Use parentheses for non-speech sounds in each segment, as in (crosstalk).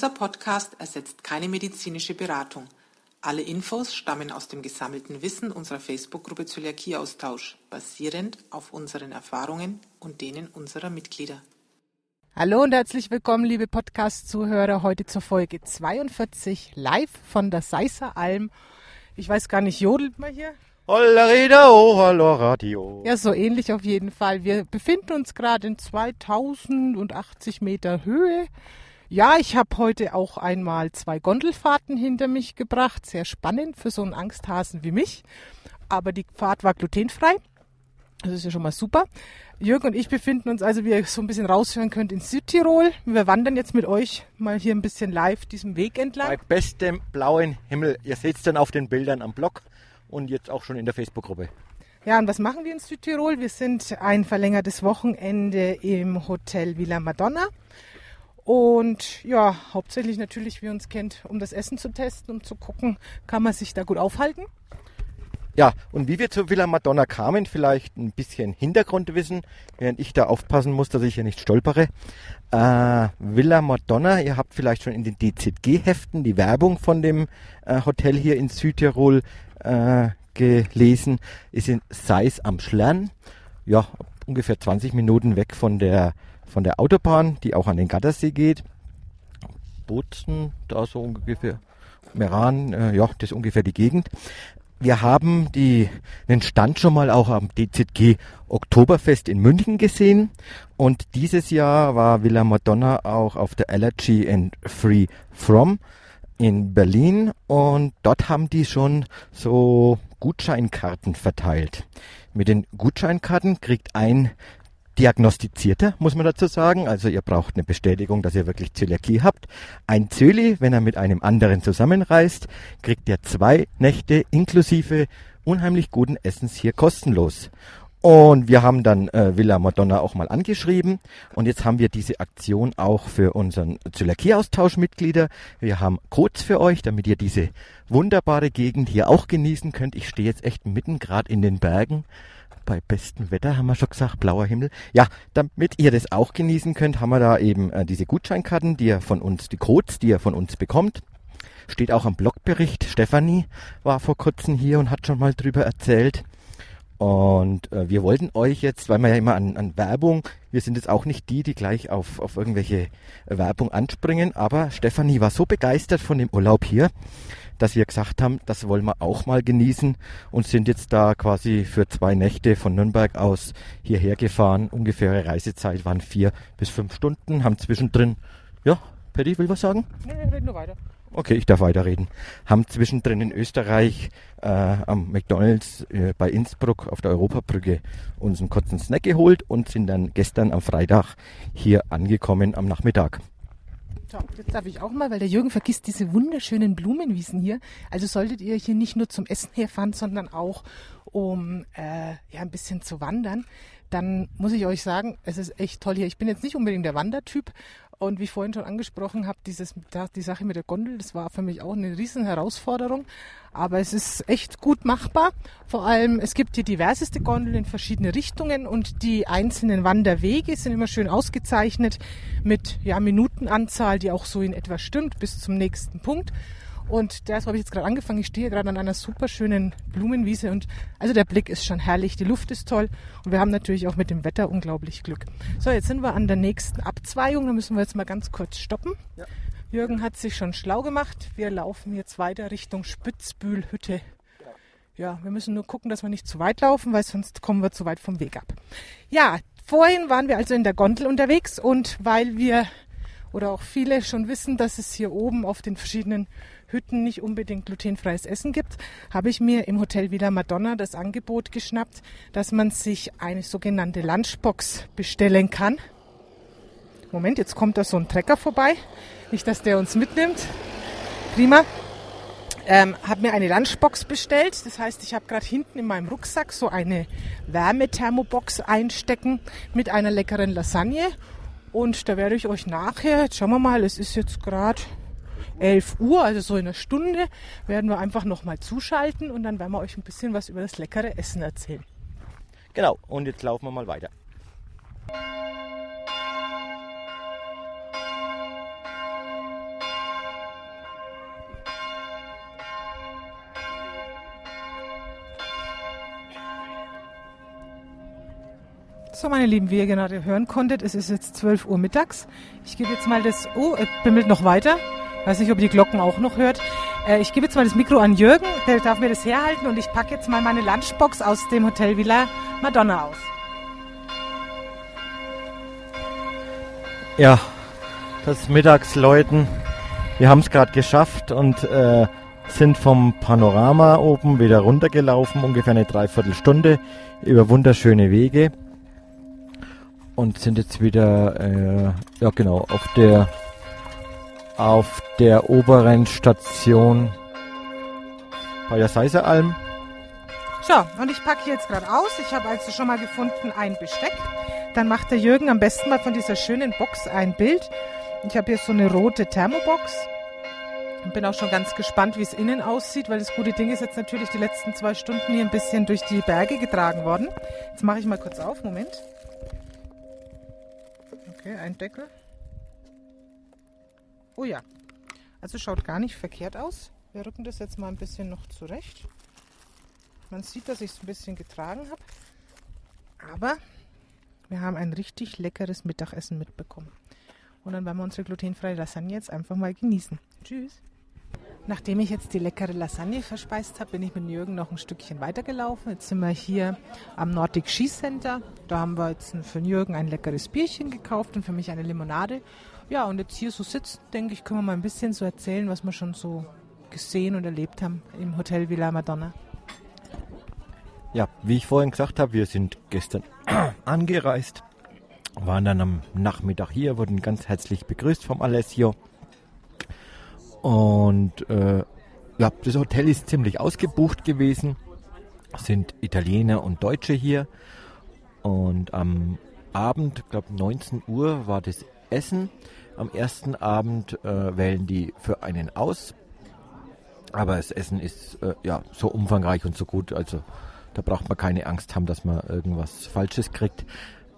Dieser Podcast ersetzt keine medizinische Beratung. Alle Infos stammen aus dem gesammelten Wissen unserer Facebook-Gruppe Zöliakieaustausch, basierend auf unseren Erfahrungen und denen unserer Mitglieder. Hallo und herzlich willkommen, liebe Podcast-Zuhörer, heute zur Folge 42 live von der Seisser Alm. Ich weiß gar nicht, jodelt man hier? Holla Reda, oh, hallo Radio. Ja, so ähnlich auf jeden Fall. Wir befinden uns gerade in 2080 Meter Höhe. Ja, ich habe heute auch einmal zwei Gondelfahrten hinter mich gebracht. Sehr spannend für so einen Angsthasen wie mich. Aber die Fahrt war glutenfrei. Das ist ja schon mal super. Jürgen und ich befinden uns also, wie ihr so ein bisschen raushören könnt, in Südtirol. Wir wandern jetzt mit euch mal hier ein bisschen live diesem Weg entlang. Bei bestem blauen Himmel. Ihr seht es dann auf den Bildern am Blog und jetzt auch schon in der Facebook-Gruppe. Ja, und was machen wir in Südtirol? Wir sind ein verlängertes Wochenende im Hotel Villa Madonna. Und ja, hauptsächlich natürlich, wie ihr uns kennt, um das Essen zu testen, um zu gucken, kann man sich da gut aufhalten. Ja, und wie wir zur Villa Madonna kamen, vielleicht ein bisschen Hintergrundwissen, während ich da aufpassen muss, dass ich hier nicht stolpere. Äh, Villa Madonna, ihr habt vielleicht schon in den DZG-Heften die Werbung von dem äh, Hotel hier in Südtirol äh, gelesen, ist in Seis am Schlern, ja, ungefähr 20 Minuten weg von der, von der Autobahn, die auch an den Gattersee geht. Bozen, da so ungefähr. Meran, äh, ja, das ist ungefähr die Gegend. Wir haben die, den Stand schon mal auch am DZG Oktoberfest in München gesehen und dieses Jahr war Villa Madonna auch auf der Allergy and Free From in Berlin und dort haben die schon so Gutscheinkarten verteilt. Mit den Gutscheinkarten kriegt ein Diagnostizierter, muss man dazu sagen. Also ihr braucht eine Bestätigung, dass ihr wirklich Zöliakie habt. Ein Zöli, wenn er mit einem anderen zusammenreist, kriegt er zwei Nächte inklusive unheimlich guten Essens hier kostenlos. Und wir haben dann äh, Villa Madonna auch mal angeschrieben. Und jetzt haben wir diese Aktion auch für unseren Zöliakie-Austausch-Mitglieder. Wir haben Codes für euch, damit ihr diese wunderbare Gegend hier auch genießen könnt. Ich stehe jetzt echt mitten gerade in den Bergen. Bei bestem Wetter haben wir schon gesagt, blauer Himmel. Ja, damit ihr das auch genießen könnt, haben wir da eben äh, diese Gutscheinkarten, die ihr von uns, die Codes, die ihr von uns bekommt. Steht auch am Blogbericht. Stefanie war vor kurzem hier und hat schon mal drüber erzählt. Und äh, wir wollten euch jetzt, weil wir ja immer an, an Werbung, wir sind jetzt auch nicht die, die gleich auf, auf irgendwelche Werbung anspringen, aber Stefanie war so begeistert von dem Urlaub hier, dass wir gesagt haben, das wollen wir auch mal genießen und sind jetzt da quasi für zwei Nächte von Nürnberg aus hierher gefahren. Ungefähre Reisezeit waren vier bis fünf Stunden, haben zwischendrin, ja, Paddy will was sagen? Nee, red nur weiter. Okay, ich darf weiterreden. Haben zwischendrin in Österreich äh, am McDonalds äh, bei Innsbruck auf der Europabrücke uns einen kurzen Snack geholt und sind dann gestern am Freitag hier angekommen am Nachmittag. So, jetzt darf ich auch mal, weil der Jürgen vergisst diese wunderschönen Blumenwiesen hier. Also solltet ihr hier nicht nur zum Essen herfahren, sondern auch um äh, ja ein bisschen zu wandern, dann muss ich euch sagen, es ist echt toll hier. Ich bin jetzt nicht unbedingt der Wandertyp und wie ich vorhin schon angesprochen habe, dieses, die Sache mit der Gondel, das war für mich auch eine riesen Herausforderung. Aber es ist echt gut machbar. Vor allem, es gibt hier diverseste Gondeln in verschiedene Richtungen und die einzelnen Wanderwege sind immer schön ausgezeichnet mit ja, Minutenanzahl, die auch so in etwa stimmt bis zum nächsten Punkt. Und das habe ich jetzt gerade angefangen. Ich stehe gerade an einer super schönen Blumenwiese und also der Blick ist schon herrlich, die Luft ist toll und wir haben natürlich auch mit dem Wetter unglaublich Glück. So, jetzt sind wir an der nächsten Abzweigung. Da müssen wir jetzt mal ganz kurz stoppen. Ja. Jürgen hat sich schon schlau gemacht. Wir laufen jetzt weiter Richtung Spitzbühlhütte. Ja, wir müssen nur gucken, dass wir nicht zu weit laufen, weil sonst kommen wir zu weit vom Weg ab. Ja, vorhin waren wir also in der Gondel unterwegs und weil wir oder auch viele schon wissen, dass es hier oben auf den verschiedenen Hütten nicht unbedingt glutenfreies Essen gibt, habe ich mir im Hotel Villa Madonna das Angebot geschnappt, dass man sich eine sogenannte Lunchbox bestellen kann. Moment, jetzt kommt da so ein Trecker vorbei. Nicht, dass der uns mitnimmt. Prima. Ähm, habe mir eine Lunchbox bestellt. Das heißt, ich habe gerade hinten in meinem Rucksack so eine Wärmethermobox einstecken mit einer leckeren Lasagne. Und da werde ich euch nachher, jetzt schauen wir mal, es ist jetzt gerade 11 Uhr, also so in einer Stunde, werden wir einfach nochmal zuschalten und dann werden wir euch ein bisschen was über das leckere Essen erzählen. Genau, und jetzt laufen wir mal weiter. So, meine Lieben, wie ihr gerade hören konntet, es ist jetzt 12 Uhr mittags. Ich gebe jetzt mal das... Oh, bimmelt noch weiter. Weiß nicht, ob ihr die Glocken auch noch hört. Äh, ich gebe jetzt mal das Mikro an Jürgen, der darf mir das herhalten und ich packe jetzt mal meine Lunchbox aus dem Hotel Villa Madonna aus. Ja, das Mittagsläuten. Wir haben es gerade geschafft und äh, sind vom Panorama oben wieder runtergelaufen, ungefähr eine Dreiviertelstunde über wunderschöne Wege und sind jetzt wieder, äh, ja genau, auf der auf der oberen Station bei der Seiseralm. So, und ich packe jetzt gerade aus. Ich habe also schon mal gefunden ein Besteck. Dann macht der Jürgen am besten mal von dieser schönen Box ein Bild. Ich habe hier so eine rote Thermobox. Und bin auch schon ganz gespannt, wie es innen aussieht, weil das gute Ding ist jetzt natürlich die letzten zwei Stunden hier ein bisschen durch die Berge getragen worden. Jetzt mache ich mal kurz auf. Moment. Okay, ein Deckel. Oh ja. Also schaut gar nicht verkehrt aus. Wir rücken das jetzt mal ein bisschen noch zurecht. Man sieht, dass ich es ein bisschen getragen habe. Aber wir haben ein richtig leckeres Mittagessen mitbekommen. Und dann werden wir unsere glutenfreie Lasagne jetzt einfach mal genießen. Tschüss. Nachdem ich jetzt die leckere Lasagne verspeist habe, bin ich mit Jürgen noch ein Stückchen weitergelaufen. Jetzt sind wir hier am Nordic Ski Center. Da haben wir jetzt für Jürgen ein leckeres Bierchen gekauft und für mich eine Limonade. Ja, und jetzt hier so sitzen, denke ich, können wir mal ein bisschen so erzählen, was wir schon so gesehen und erlebt haben im Hotel Villa Madonna. Ja, wie ich vorhin gesagt habe, wir sind gestern (clears throat) angereist, waren dann am Nachmittag hier, wurden ganz herzlich begrüßt vom Alessio. Und äh, ja, das Hotel ist ziemlich ausgebucht gewesen. Es sind Italiener und Deutsche hier. Und am Abend, glaube 19 Uhr, war das Essen. Am ersten Abend äh, wählen die für einen aus. Aber das Essen ist äh, ja so umfangreich und so gut, also da braucht man keine Angst haben, dass man irgendwas Falsches kriegt.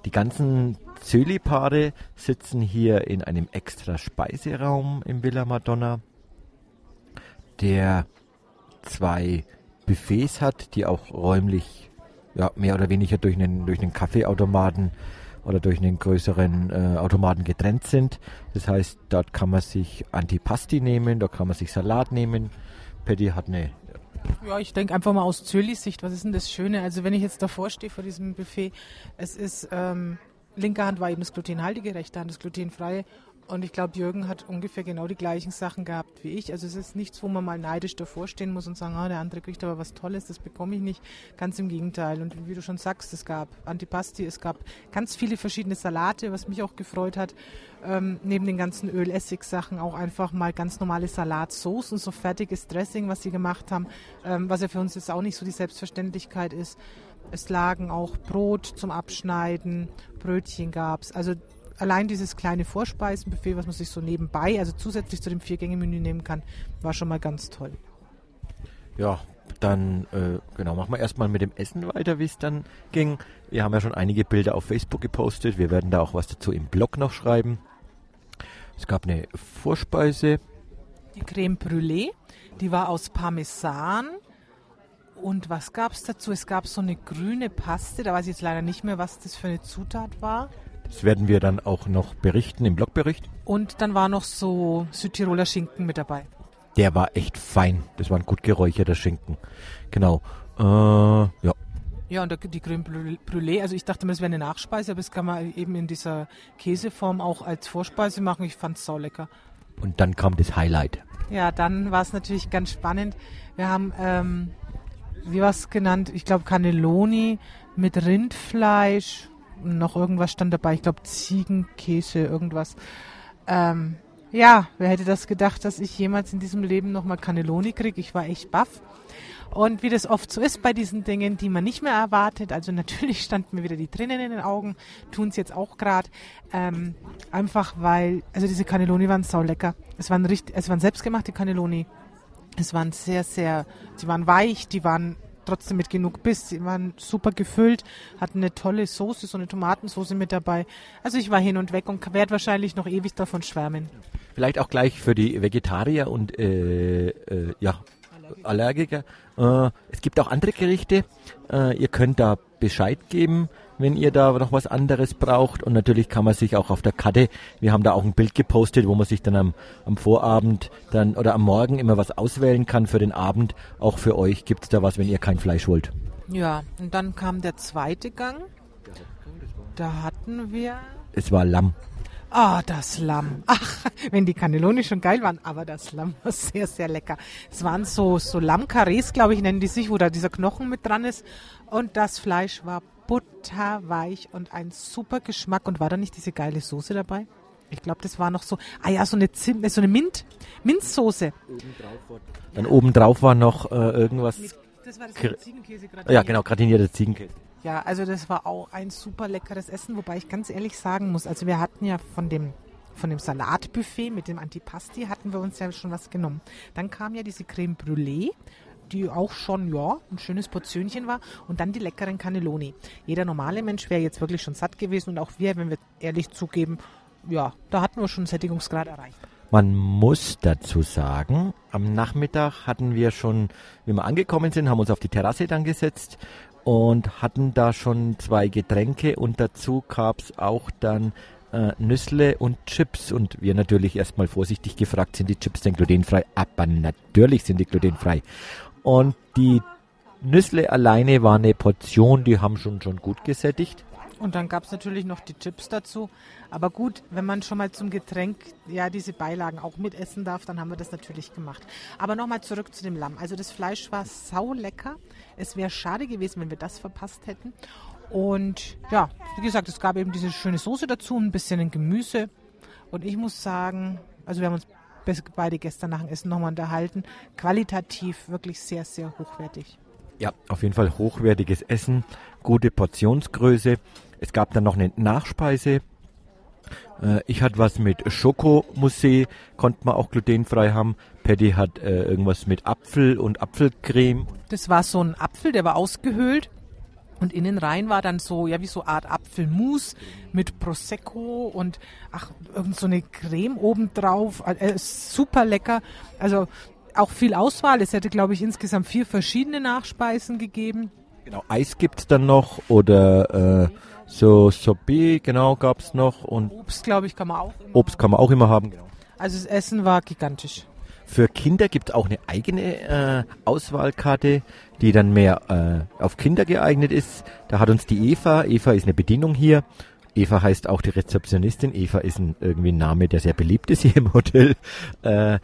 Die ganzen Zöli-Paare sitzen hier in einem extra Speiseraum im Villa Madonna der zwei Buffets hat, die auch räumlich ja, mehr oder weniger durch einen, durch einen Kaffeeautomaten oder durch einen größeren äh, Automaten getrennt sind. Das heißt, dort kann man sich Antipasti nehmen, da kann man sich Salat nehmen. Patty hat eine ja, ich denke einfach mal aus Zölis Sicht, was ist denn das Schöne? Also wenn ich jetzt davor stehe vor diesem Buffet, es ist ähm, linke Hand war eben das glutenhaltige, rechte Hand das glutenfreie und ich glaube, Jürgen hat ungefähr genau die gleichen Sachen gehabt wie ich. Also es ist nichts, wo man mal neidisch davor stehen muss und sagen, ah, der andere kriegt aber was Tolles, das bekomme ich nicht. Ganz im Gegenteil. Und wie du schon sagst, es gab Antipasti, es gab ganz viele verschiedene Salate, was mich auch gefreut hat. Ähm, neben den ganzen Öl-Essig-Sachen auch einfach mal ganz normale Salatsoßen, so fertiges Dressing, was sie gemacht haben, ähm, was ja für uns jetzt auch nicht so die Selbstverständlichkeit ist. Es lagen auch Brot zum Abschneiden, Brötchen gab es. Also allein dieses kleine Vorspeisenbuffet, was man sich so nebenbei, also zusätzlich zu dem Vier-Gänge-Menü nehmen kann, war schon mal ganz toll. Ja, dann äh, genau, machen wir erstmal mit dem Essen weiter, wie es dann ging. Wir haben ja schon einige Bilder auf Facebook gepostet. Wir werden da auch was dazu im Blog noch schreiben. Es gab eine Vorspeise. Die Creme Brûlée, die war aus Parmesan. Und was gab es dazu? Es gab so eine grüne Paste, da weiß ich jetzt leider nicht mehr, was das für eine Zutat war. Das werden wir dann auch noch berichten im Blogbericht. Und dann war noch so Südtiroler Schinken mit dabei. Der war echt fein. Das war ein gut geräucherter Schinken. Genau. Äh, ja. Ja, und die Creme Brûlée, also ich dachte mir, das wäre eine Nachspeise, aber das kann man eben in dieser Käseform auch als Vorspeise machen. Ich fand es sau lecker. Und dann kam das Highlight. Ja, dann war es natürlich ganz spannend. Wir haben, ähm, wie war es genannt? Ich glaube Cannelloni mit Rindfleisch noch irgendwas stand dabei. Ich glaube Ziegenkäse, irgendwas. Ähm, ja, wer hätte das gedacht, dass ich jemals in diesem Leben nochmal Cannelloni kriege? Ich war echt baff. Und wie das oft so ist bei diesen Dingen, die man nicht mehr erwartet, also (laughs) natürlich standen mir wieder die Tränen in den Augen, tun es jetzt auch gerade, ähm, einfach weil, also diese Cannelloni waren sau lecker. Es waren richtig, es waren selbstgemachte Cannelloni. Es waren sehr, sehr, sie waren weich, die waren trotzdem mit genug Biss. Sie waren super gefüllt, hatten eine tolle Soße, so eine Tomatensoße mit dabei. Also ich war hin und weg und werde wahrscheinlich noch ewig davon schwärmen. Vielleicht auch gleich für die Vegetarier und äh, äh, ja, Allergiker. Äh, es gibt auch andere Gerichte. Äh, ihr könnt da Bescheid geben, wenn ihr da noch was anderes braucht. Und natürlich kann man sich auch auf der Karte, wir haben da auch ein Bild gepostet, wo man sich dann am, am Vorabend dann oder am Morgen immer was auswählen kann für den Abend. Auch für euch gibt es da was, wenn ihr kein Fleisch wollt. Ja, und dann kam der zweite Gang. Da hatten wir. Es war Lamm. Ah, das Lamm. Ach, wenn die Cannelloni schon geil waren, aber das Lamm (laughs) war sehr, sehr lecker. Es waren so, so Lammkarrees, glaube ich, nennen die sich, wo da dieser Knochen mit dran ist. Und das Fleisch war butterweich und ein super Geschmack. Und war da nicht diese geile Soße dabei? Ich glaube, das war noch so, ah ja, so eine, Zim, so eine Mint, Minzsoße. Dann obendrauf war noch äh, irgendwas. Das war das Kr- Ziegenkäse Ja, genau, gratinierter Ziegenkäse. Ja, also das war auch ein super leckeres Essen, wobei ich ganz ehrlich sagen muss, also wir hatten ja von dem von dem Salatbuffet mit dem Antipasti hatten wir uns ja schon was genommen. Dann kam ja diese Creme Brûlée, die auch schon, ja, ein schönes Portionchen war und dann die leckeren Cannelloni. Jeder normale Mensch wäre jetzt wirklich schon satt gewesen und auch wir, wenn wir ehrlich zugeben, ja, da hatten wir schon einen Sättigungsgrad erreicht. Man muss dazu sagen, am Nachmittag hatten wir schon, wie wir angekommen sind, haben uns auf die Terrasse dann gesetzt und hatten da schon zwei Getränke und dazu gab's auch dann äh, Nüssle und Chips und wir natürlich erstmal vorsichtig gefragt, sind die Chips denn glutenfrei? Aber natürlich sind die glutenfrei. Und die Nüssle alleine war eine Portion, die haben schon schon gut gesättigt. Und dann gab es natürlich noch die Chips dazu. Aber gut, wenn man schon mal zum Getränk ja diese Beilagen auch mitessen darf, dann haben wir das natürlich gemacht. Aber nochmal zurück zu dem Lamm. Also das Fleisch war sau lecker. Es wäre schade gewesen, wenn wir das verpasst hätten. Und ja, wie gesagt, es gab eben diese schöne Soße dazu, ein bisschen Gemüse. Und ich muss sagen, also wir haben uns beide gestern nach dem Essen nochmal unterhalten. Qualitativ wirklich sehr, sehr hochwertig. Ja, auf jeden Fall hochwertiges Essen, gute Portionsgröße. Es gab dann noch eine Nachspeise. Äh, ich hatte was mit Schokomusee, konnte man auch glutenfrei haben. Patty hat äh, irgendwas mit Apfel und Apfelcreme. Das war so ein Apfel, der war ausgehöhlt. Und innen rein war dann so, ja, wie so Art Apfelmus mit Prosecco und ach, irgend so eine Creme obendrauf. Äh, super lecker. Also auch viel Auswahl. Es hätte, glaube ich, insgesamt vier verschiedene Nachspeisen gegeben. Genau, Eis gibt's dann noch oder äh, so Sorbet, genau, gab's noch und Obst, glaube ich, kann man auch. Immer Obst kann man auch immer haben. Genau. Also das Essen war gigantisch. Für Kinder gibt's auch eine eigene äh, Auswahlkarte, die dann mehr äh, auf Kinder geeignet ist. Da hat uns die Eva, Eva ist eine Bedienung hier. Eva heißt auch die Rezeptionistin. Eva ist ein, irgendwie ein Name, der sehr beliebt ist hier im Hotel. Äh,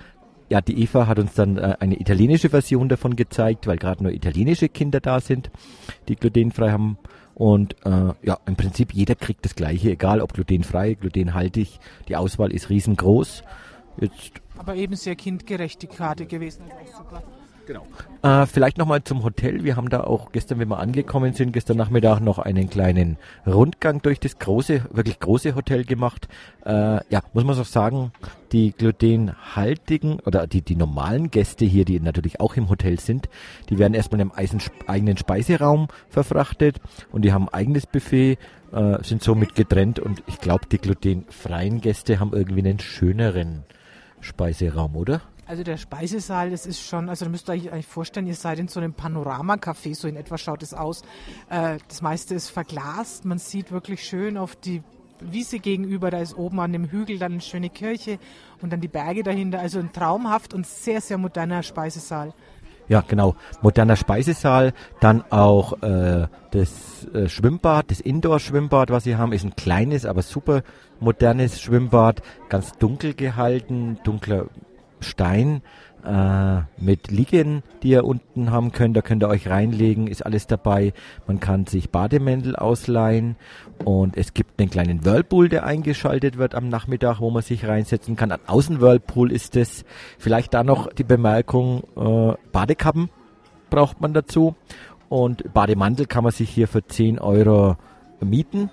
ja, die Eva hat uns dann äh, eine italienische Version davon gezeigt, weil gerade nur italienische Kinder da sind, die glutenfrei haben. Und äh, ja, im Prinzip jeder kriegt das Gleiche, egal ob glutenfrei, glutenhaltig. Die Auswahl ist riesengroß. Jetzt Aber eben sehr kindgerecht die Karte gewesen. Genau. Äh, vielleicht nochmal zum Hotel. Wir haben da auch gestern, wenn wir angekommen sind, gestern Nachmittag noch einen kleinen Rundgang durch das große, wirklich große Hotel gemacht. Äh, ja, muss man so sagen, die glutenhaltigen oder die, die normalen Gäste hier, die natürlich auch im Hotel sind, die werden erstmal im eigenen Speiseraum verfrachtet und die haben ein eigenes Buffet, äh, sind somit getrennt und ich glaube, die glutenfreien Gäste haben irgendwie einen schöneren Speiseraum, oder? Also der Speisesaal, das ist schon, also da müsst ihr euch eigentlich vorstellen, ihr seid in so einem Panoramacafé, so in etwa schaut es aus. Äh, das meiste ist verglast, man sieht wirklich schön auf die Wiese gegenüber, da ist oben an dem Hügel dann eine schöne Kirche und dann die Berge dahinter. Also ein traumhaft und sehr, sehr moderner Speisesaal. Ja, genau. Moderner Speisesaal, dann auch äh, das äh, Schwimmbad, das Indoor-Schwimmbad, was sie haben, ist ein kleines, aber super modernes Schwimmbad, ganz dunkel gehalten, dunkler Stein äh, mit Liegen, die ihr unten haben könnt. Da könnt ihr euch reinlegen, ist alles dabei. Man kann sich Bademäntel ausleihen und es gibt einen kleinen Whirlpool, der eingeschaltet wird am Nachmittag, wo man sich reinsetzen kann. Ein Außenwhirlpool ist es. Vielleicht da noch die Bemerkung, äh, Badekappen braucht man dazu und Bademantel kann man sich hier für 10 Euro mieten.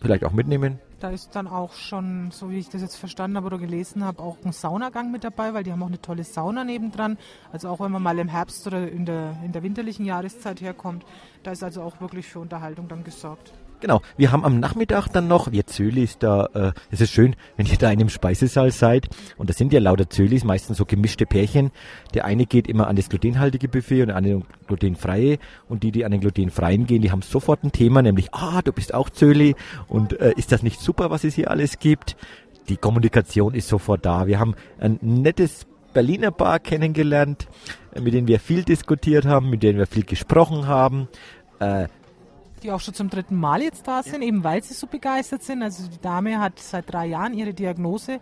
Vielleicht auch mitnehmen. Da ist dann auch schon, so wie ich das jetzt verstanden habe oder gelesen habe, auch ein Saunagang mit dabei, weil die haben auch eine tolle Sauna nebendran. Also auch wenn man mal im Herbst oder in der, in der winterlichen Jahreszeit herkommt, da ist also auch wirklich für Unterhaltung dann gesorgt. Genau, wir haben am Nachmittag dann noch, wir Zölis da, äh, es ist schön, wenn ihr da in einem Speisesaal seid und das sind ja lauter Zölis, meistens so gemischte Pärchen. Der eine geht immer an das glutenhaltige Buffet und an den glutenfreie und die, die an den glutenfreien gehen, die haben sofort ein Thema, nämlich, ah, du bist auch Zöli und äh, ist das nicht super, was es hier alles gibt? Die Kommunikation ist sofort da. Wir haben ein nettes Berliner Bar kennengelernt, mit denen wir viel diskutiert haben, mit denen wir viel gesprochen haben. Äh, die auch schon zum dritten Mal jetzt da sind, ja. eben weil sie so begeistert sind. Also die Dame hat seit drei Jahren ihre Diagnose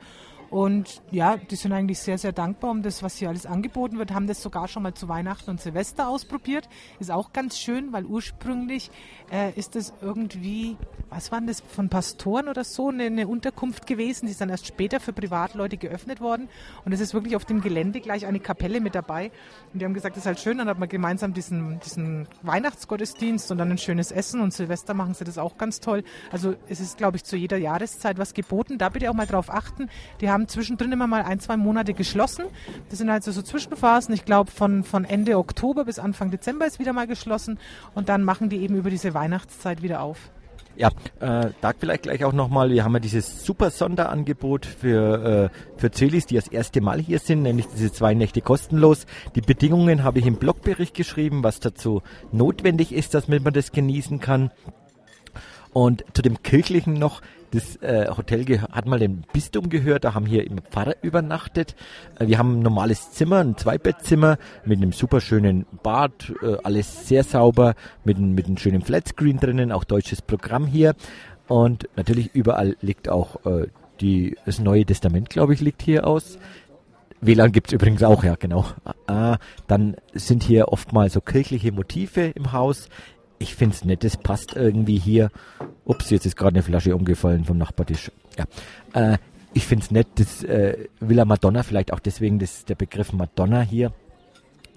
und ja, die sind eigentlich sehr, sehr dankbar um das, was hier alles angeboten wird. Haben das sogar schon mal zu Weihnachten und Silvester ausprobiert. Ist auch ganz schön, weil ursprünglich äh, ist das irgendwie, was waren das, von Pastoren oder so, eine, eine, Unterkunft gewesen. Die ist dann erst später für Privatleute geöffnet worden. Und es ist wirklich auf dem Gelände gleich eine Kapelle mit dabei. Und die haben gesagt, das ist halt schön. Dann hat man gemeinsam diesen, diesen Weihnachtsgottesdienst und dann ein schönes Essen. Und Silvester machen sie das auch ganz toll. Also es ist, glaube ich, zu jeder Jahreszeit was geboten. Da bitte auch mal drauf achten. Die haben haben zwischendrin immer mal ein, zwei Monate geschlossen. Das sind also so Zwischenphasen. Ich glaube, von, von Ende Oktober bis Anfang Dezember ist wieder mal geschlossen. Und dann machen die eben über diese Weihnachtszeit wieder auf. Ja, äh, da vielleicht gleich auch nochmal, wir haben ja dieses super Sonderangebot für, äh, für Zelis, die das erste Mal hier sind, nämlich diese zwei Nächte kostenlos. Die Bedingungen habe ich im Blogbericht geschrieben, was dazu notwendig ist, dass man das genießen kann. Und zu dem Kirchlichen noch, das äh, Hotel hat mal dem Bistum gehört, da haben hier im Pfarrer übernachtet. Äh, wir haben ein normales Zimmer, ein Zweibettzimmer mit einem super schönen Bad, äh, alles sehr sauber, mit, mit einem schönen Flatscreen drinnen, auch deutsches Programm hier. Und natürlich überall liegt auch äh, die, das Neue Testament, glaube ich, liegt hier aus. WLAN gibt's übrigens auch, ja, genau. Ah, dann sind hier oftmals so kirchliche Motive im Haus ich finde es nett, das passt irgendwie hier. Ups, jetzt ist gerade eine Flasche umgefallen vom Nachbartisch. Ja. Äh, ich finde es nett, das äh, Villa Madonna, vielleicht auch deswegen das, der Begriff Madonna hier,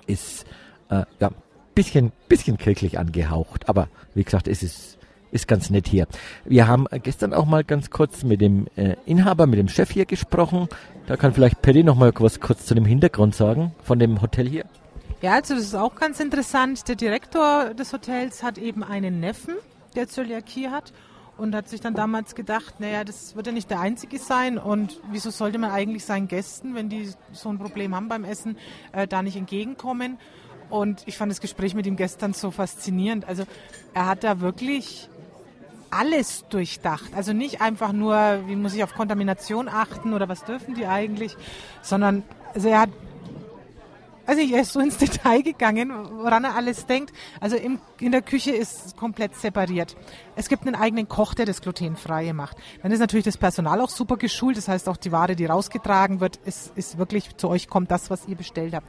ist äh, ja bisschen, bisschen kirchlich angehaucht. Aber wie gesagt, es ist, ist ganz nett hier. Wir haben gestern auch mal ganz kurz mit dem äh, Inhaber, mit dem Chef hier gesprochen. Da kann vielleicht Paddy noch mal was kurz zu dem Hintergrund sagen von dem Hotel hier. Ja, also das ist auch ganz interessant. Der Direktor des Hotels hat eben einen Neffen, der Zöliakie hat und hat sich dann damals gedacht, naja, das wird ja nicht der einzige sein und wieso sollte man eigentlich seinen Gästen, wenn die so ein Problem haben beim Essen, äh, da nicht entgegenkommen? Und ich fand das Gespräch mit ihm gestern so faszinierend. Also er hat da wirklich alles durchdacht. Also nicht einfach nur, wie muss ich auf Kontamination achten oder was dürfen die eigentlich, sondern also er hat also er ist so ins (laughs) Detail gegangen, woran er alles denkt. Also im, in der Küche ist komplett separiert. Es gibt einen eigenen Koch, der das Glutenfreie macht. Dann ist natürlich das Personal auch super geschult. Das heißt auch die Ware, die rausgetragen wird, ist, ist wirklich zu euch kommt das, was ihr bestellt habt.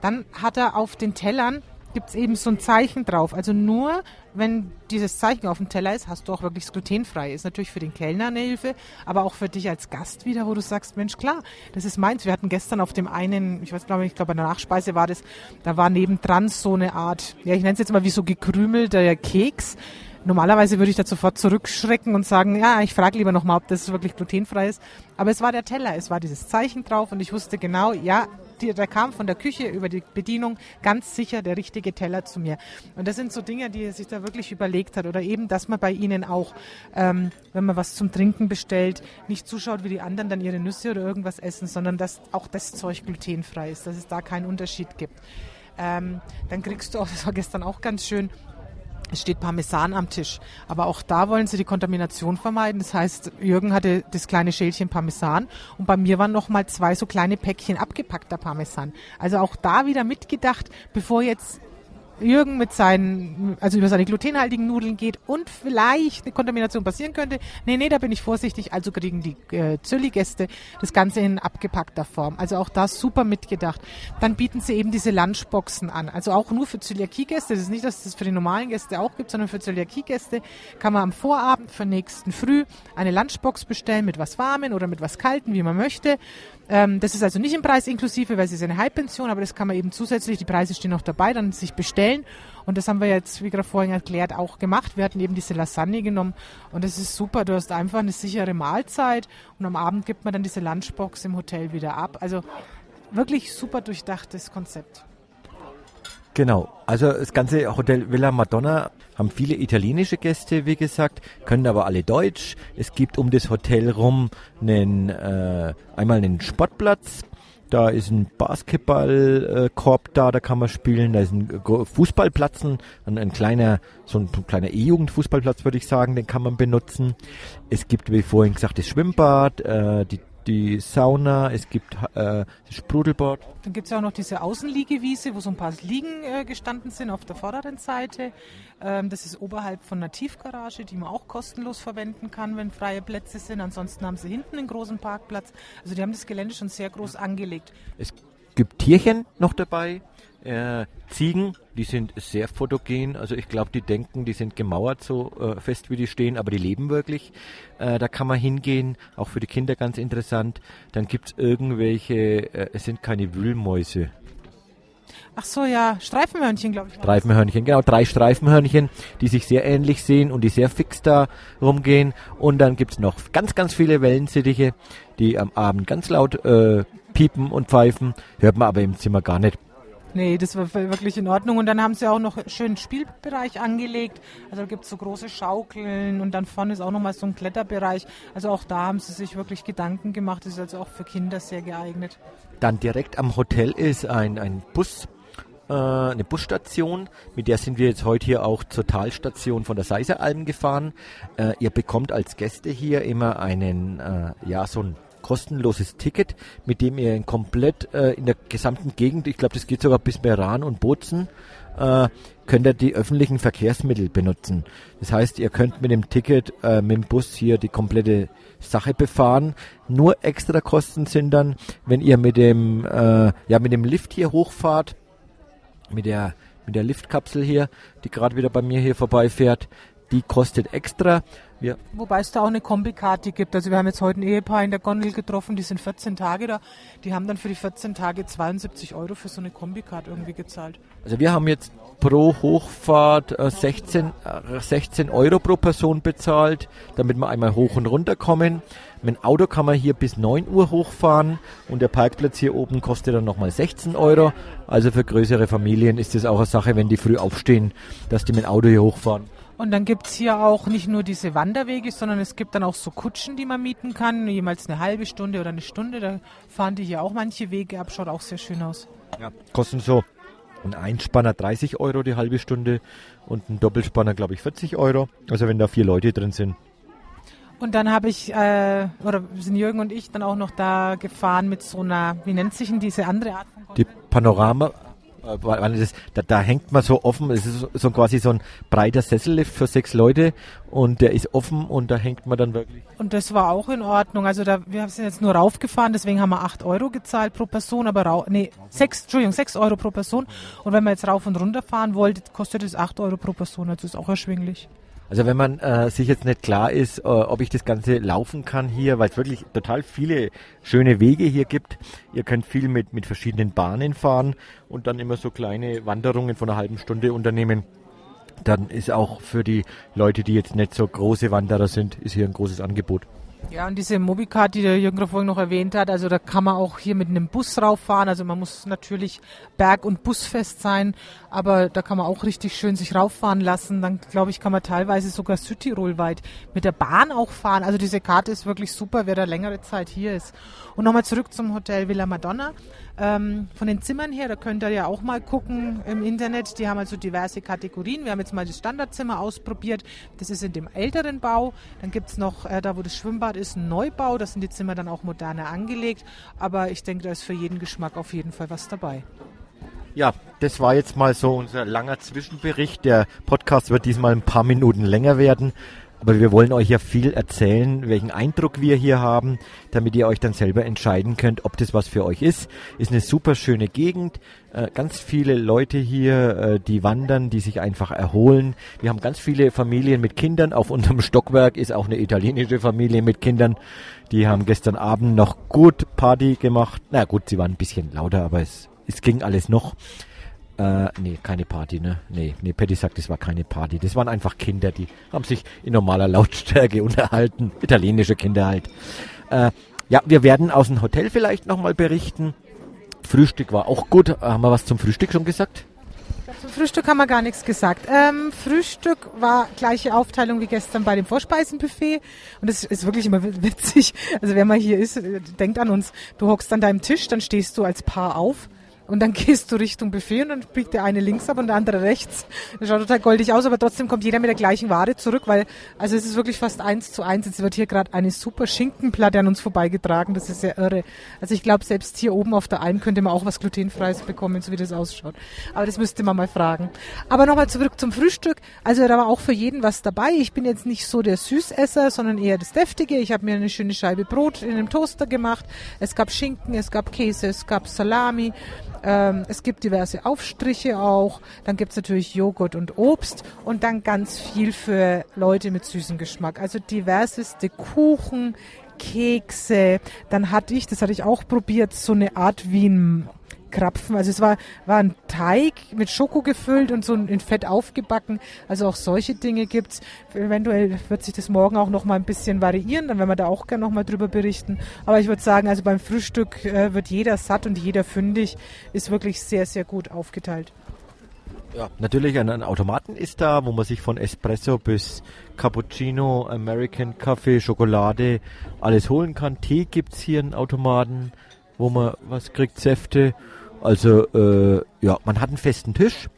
Dann hat er auf den Tellern gibt es eben so ein Zeichen drauf. Also nur, wenn dieses Zeichen auf dem Teller ist, hast du auch wirklich das glutenfrei. Ist natürlich für den Kellner eine Hilfe, aber auch für dich als Gast wieder, wo du sagst, Mensch, klar, das ist meins. Wir hatten gestern auf dem einen, ich weiß glaube ich glaube bei der Nachspeise war das, da war nebendran so eine Art, ja ich nenne es jetzt mal wie so gekrümelter Keks. Normalerweise würde ich da sofort zurückschrecken und sagen, ja, ich frage lieber nochmal, ob das wirklich glutenfrei ist. Aber es war der Teller, es war dieses Zeichen drauf und ich wusste genau, ja, die, da kam von der Küche über die Bedienung ganz sicher der richtige Teller zu mir. Und das sind so Dinge, die er sich da wirklich überlegt hat. Oder eben, dass man bei ihnen auch, ähm, wenn man was zum Trinken bestellt, nicht zuschaut, wie die anderen dann ihre Nüsse oder irgendwas essen, sondern dass auch das Zeug glutenfrei ist, dass es da keinen Unterschied gibt. Ähm, dann kriegst du auch, das war gestern auch ganz schön, es steht Parmesan am Tisch. Aber auch da wollen sie die Kontamination vermeiden. Das heißt, Jürgen hatte das kleine Schälchen Parmesan und bei mir waren noch mal zwei so kleine Päckchen abgepackter Parmesan. Also auch da wieder mitgedacht, bevor jetzt Jürgen mit seinen, also über seine glutenhaltigen Nudeln geht und vielleicht eine Kontamination passieren könnte. Nee, nee, da bin ich vorsichtig. Also kriegen die äh, Zölli-Gäste das Ganze in abgepackter Form. Also auch da super mitgedacht. Dann bieten sie eben diese Lunchboxen an. Also auch nur für Zöliakie-Gäste. Das ist nicht, dass es das für die normalen Gäste auch gibt, sondern für Zöliakie-Gäste kann man am Vorabend für nächsten Früh eine Lunchbox bestellen mit was Warmen oder mit was Kalten, wie man möchte. Ähm, das ist also nicht im Preis inklusive, weil es ist eine Halbpension, aber das kann man eben zusätzlich, die Preise stehen noch dabei, dann sich bestellen. Und das haben wir jetzt, wie gerade vorhin erklärt, auch gemacht. Wir hatten eben diese Lasagne genommen und das ist super. Du hast einfach eine sichere Mahlzeit und am Abend gibt man dann diese Lunchbox im Hotel wieder ab. Also wirklich super durchdachtes Konzept. Genau, also das ganze Hotel Villa Madonna haben viele italienische Gäste, wie gesagt, können aber alle Deutsch. Es gibt um das Hotel rum einen, äh, einmal einen Sportplatz, da ist ein Basketballkorb da, da kann man spielen. Da ist ein Fußballplatz, ein, ein kleiner, so ein, kleiner E-Jugend-Fußballplatz, würde ich sagen, den kann man benutzen. Es gibt, wie vorhin gesagt, das Schwimmbad, äh, die die Sauna, es gibt äh, das Sprudelbad. Dann gibt es ja auch noch diese Außenliegewiese, wo so ein paar Liegen äh, gestanden sind auf der vorderen Seite. Ähm, das ist oberhalb von einer Tiefgarage, die man auch kostenlos verwenden kann, wenn freie Plätze sind. Ansonsten haben sie hinten einen großen Parkplatz. Also die haben das Gelände schon sehr groß angelegt. Es gibt Tierchen noch dabei. Äh, Ziegen, die sind sehr fotogen. Also ich glaube, die denken, die sind gemauert so äh, fest, wie die stehen, aber die leben wirklich. Äh, da kann man hingehen, auch für die Kinder ganz interessant. Dann gibt es irgendwelche, äh, es sind keine Wühlmäuse. Ach so, ja, Streifenhörnchen, glaube ich. Streifenhörnchen, genau, drei Streifenhörnchen, die sich sehr ähnlich sehen und die sehr fix da rumgehen. Und dann gibt es noch ganz, ganz viele Wellensittiche, die am Abend ganz laut äh, piepen und pfeifen. Hört man aber im Zimmer gar nicht. Nee, das war wirklich in Ordnung. Und dann haben sie auch noch einen schönen Spielbereich angelegt. Also da gibt es so große Schaukeln und dann vorne ist auch nochmal so ein Kletterbereich. Also auch da haben sie sich wirklich Gedanken gemacht. Das ist also auch für Kinder sehr geeignet. Dann direkt am Hotel ist ein, ein Bus, äh, eine Busstation. Mit der sind wir jetzt heute hier auch zur Talstation von der Seiseralm gefahren. Äh, ihr bekommt als Gäste hier immer einen, äh, ja, so ein kostenloses Ticket, mit dem ihr komplett äh, in der gesamten Gegend, ich glaube, das geht sogar bis Meran und Bozen, äh, könnt ihr die öffentlichen Verkehrsmittel benutzen. Das heißt, ihr könnt mit dem Ticket, äh, mit dem Bus hier die komplette Sache befahren. Nur extra Kosten sind dann, wenn ihr mit dem, äh, ja, mit dem Lift hier hochfahrt, mit der, mit der Liftkapsel hier, die gerade wieder bei mir hier vorbeifährt, die kostet extra. Ja. Wobei es da auch eine Kombikarte gibt. Also wir haben jetzt heute ein Ehepaar in der Gondel getroffen, die sind 14 Tage da. Die haben dann für die 14 Tage 72 Euro für so eine Kombikarte irgendwie gezahlt. Also wir haben jetzt pro Hochfahrt 16, äh, 16 äh, Euro pro Person bezahlt, damit wir einmal hoch und runter kommen. Mit dem Auto kann man hier bis 9 Uhr hochfahren und der Parkplatz hier oben kostet dann nochmal 16 Euro. Also für größere Familien ist das auch eine Sache, wenn die früh aufstehen, dass die mit dem Auto hier hochfahren. Und dann gibt es hier auch nicht nur diese Wanderwege, sondern es gibt dann auch so Kutschen, die man mieten kann, jemals eine halbe Stunde oder eine Stunde. Da fahren die hier auch manche Wege ab, schaut auch sehr schön aus. Ja, kosten so ein Einspanner 30 Euro die halbe Stunde und ein Doppelspanner, glaube ich, 40 Euro. Also wenn da vier Leute drin sind. Und dann habe ich, äh, oder sind Jürgen und ich dann auch noch da gefahren mit so einer, wie nennt sich denn diese andere Art von Die Panorama, das, da, da, hängt man so offen, es ist so, quasi so ein breiter Sessellift für sechs Leute und der ist offen und da hängt man dann wirklich. Und das war auch in Ordnung. Also da, wir sind jetzt nur raufgefahren, deswegen haben wir acht Euro gezahlt pro Person, aber rau, nee, sechs, Entschuldigung, sechs Euro pro Person. Und wenn man jetzt rauf und runter fahren wollte, kostet es acht Euro pro Person, also ist auch erschwinglich. Also wenn man äh, sich jetzt nicht klar ist, äh, ob ich das Ganze laufen kann hier, weil es wirklich total viele schöne Wege hier gibt. Ihr könnt viel mit, mit verschiedenen Bahnen fahren und dann immer so kleine Wanderungen von einer halben Stunde unternehmen. Dann ist auch für die Leute, die jetzt nicht so große Wanderer sind, ist hier ein großes Angebot. Ja, und diese Mobicard, die der Jürgen vorhin noch erwähnt hat, also da kann man auch hier mit einem Bus rauffahren. Also man muss natürlich berg- und busfest sein, aber da kann man auch richtig schön sich rauffahren lassen. Dann glaube ich, kann man teilweise sogar Südtirol weit mit der Bahn auch fahren. Also diese Karte ist wirklich super, wer da längere Zeit hier ist. Und nochmal zurück zum Hotel Villa Madonna. Ähm, von den Zimmern her, da könnt ihr ja auch mal gucken im Internet. Die haben also diverse Kategorien. Wir haben jetzt mal das Standardzimmer ausprobiert. Das ist in dem älteren Bau. Dann gibt es noch, äh, da wo das Schwimmbad ist, ein Neubau. Da sind die Zimmer dann auch moderner angelegt. Aber ich denke, da ist für jeden Geschmack auf jeden Fall was dabei. Ja, das war jetzt mal so unser langer Zwischenbericht. Der Podcast wird diesmal ein paar Minuten länger werden. Aber wir wollen euch ja viel erzählen, welchen Eindruck wir hier haben, damit ihr euch dann selber entscheiden könnt, ob das was für euch ist. Ist eine super schöne Gegend, äh, ganz viele Leute hier, äh, die wandern, die sich einfach erholen. Wir haben ganz viele Familien mit Kindern. Auf unserem Stockwerk ist auch eine italienische Familie mit Kindern. Die haben gestern Abend noch gut Party gemacht. Na gut, sie waren ein bisschen lauter, aber es, es ging alles noch. Äh, nee, keine Party, ne? Nee, nee, Patty sagt, das war keine Party. Das waren einfach Kinder, die haben sich in normaler Lautstärke (laughs) unterhalten. Italienische Kinder halt. Äh, ja, wir werden aus dem Hotel vielleicht nochmal berichten. Frühstück war auch gut. Haben wir was zum Frühstück schon gesagt? Zum Frühstück haben wir gar nichts gesagt. Ähm, Frühstück war gleiche Aufteilung wie gestern bei dem Vorspeisenbuffet. Und es ist wirklich immer witzig. Also wer mal hier ist, denkt an uns. Du hockst an deinem Tisch, dann stehst du als Paar auf und dann (laughs) gehst du Richtung Buffet und dann biegt der eine links ab und der andere rechts. Das schaut total goldig aus, aber trotzdem kommt jeder mit der gleichen Ware zurück, weil also es ist wirklich fast eins zu eins. Jetzt wird hier gerade eine super Schinkenplatte an uns vorbeigetragen. Das ist ja irre. Also ich glaube, selbst hier oben auf der Alm könnte man auch was glutenfreies bekommen, so wie das ausschaut. Aber das müsste man mal fragen. Aber nochmal zurück zum Frühstück. Also da war auch für jeden was dabei. Ich bin jetzt nicht so der Süßesser, sondern eher das Deftige. Ich habe mir eine schöne Scheibe Brot in einem Toaster gemacht. Es gab Schinken, es gab Käse, es gab Salami. Ähm, es gibt diverse Aufstriche auch. Dann gibt es natürlich Joghurt und Obst und dann ganz viel für Leute mit süßem Geschmack. Also diverseste Kuchen, Kekse. Dann hatte ich, das hatte ich auch probiert, so eine Art wie ein Krapfen. Also es war, war ein Teig mit Schoko gefüllt und so in Fett aufgebacken. Also auch solche Dinge gibt's. Eventuell wird sich das morgen auch noch mal ein bisschen variieren, dann werden wir da auch gerne noch mal drüber berichten. Aber ich würde sagen, also beim Frühstück äh, wird jeder satt und jeder fündig. Ist wirklich sehr, sehr gut aufgeteilt. Ja, natürlich ein, ein Automaten ist da, wo man sich von Espresso bis Cappuccino, American Kaffee, Schokolade alles holen kann. Tee gibt's hier einen Automaten, wo man was kriegt, Säfte also äh, ja, man hat einen festen Tisch,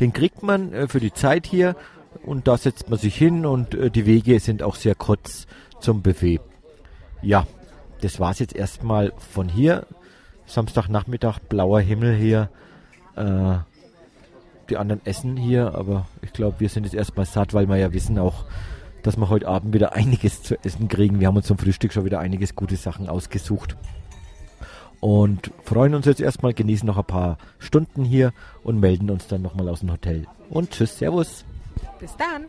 den kriegt man äh, für die Zeit hier und da setzt man sich hin und äh, die Wege sind auch sehr kurz zum Buffet. Ja, das war's jetzt erstmal von hier. Samstagnachmittag, blauer Himmel hier. Äh, die anderen essen hier, aber ich glaube, wir sind jetzt erstmal satt, weil wir ja wissen auch, dass wir heute Abend wieder einiges zu essen kriegen. Wir haben uns zum Frühstück schon wieder einiges gute Sachen ausgesucht und freuen uns jetzt erstmal, genießen noch ein paar Stunden hier und melden uns dann nochmal aus dem Hotel. Und tschüss, Servus. Bis dann.